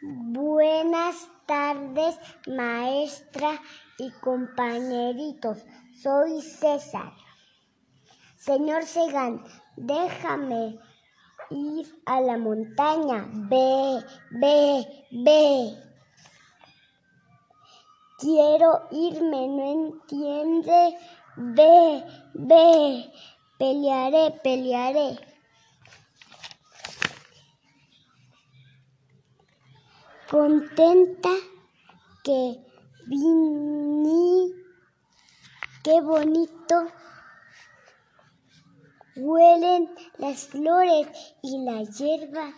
Buenas tardes, maestra y compañeritos. Soy César. Señor Segan, déjame ir a la montaña. Ve, ve, ve. Quiero irme, no entiende. Ve, ve. Pelearé, pelearé. Contenta que vine, qué bonito huelen las flores y la hierba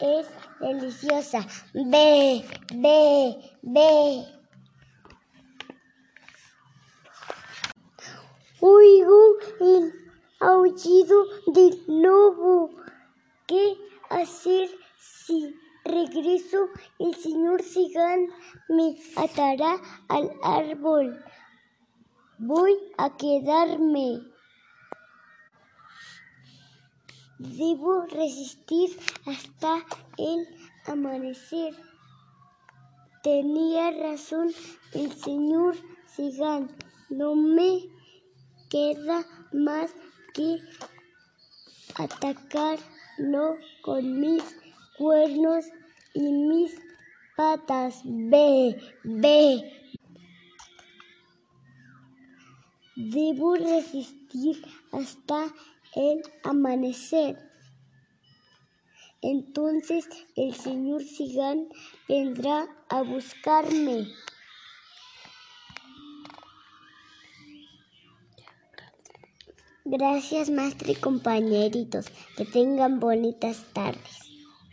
es deliciosa. Ve, ve, ve. Oigo el aullido del lobo. ¿Qué hacer si El señor Cigán me atará al árbol. Voy a quedarme. Debo resistir hasta el amanecer. Tenía razón el señor Cigán. No me queda más que atacarlo con mis cuernos y mis patas. Ve, ve. Debo resistir hasta el amanecer. Entonces el señor Cigán vendrá a buscarme. Gracias, maestra y compañeritos. Que tengan bonitas tardes.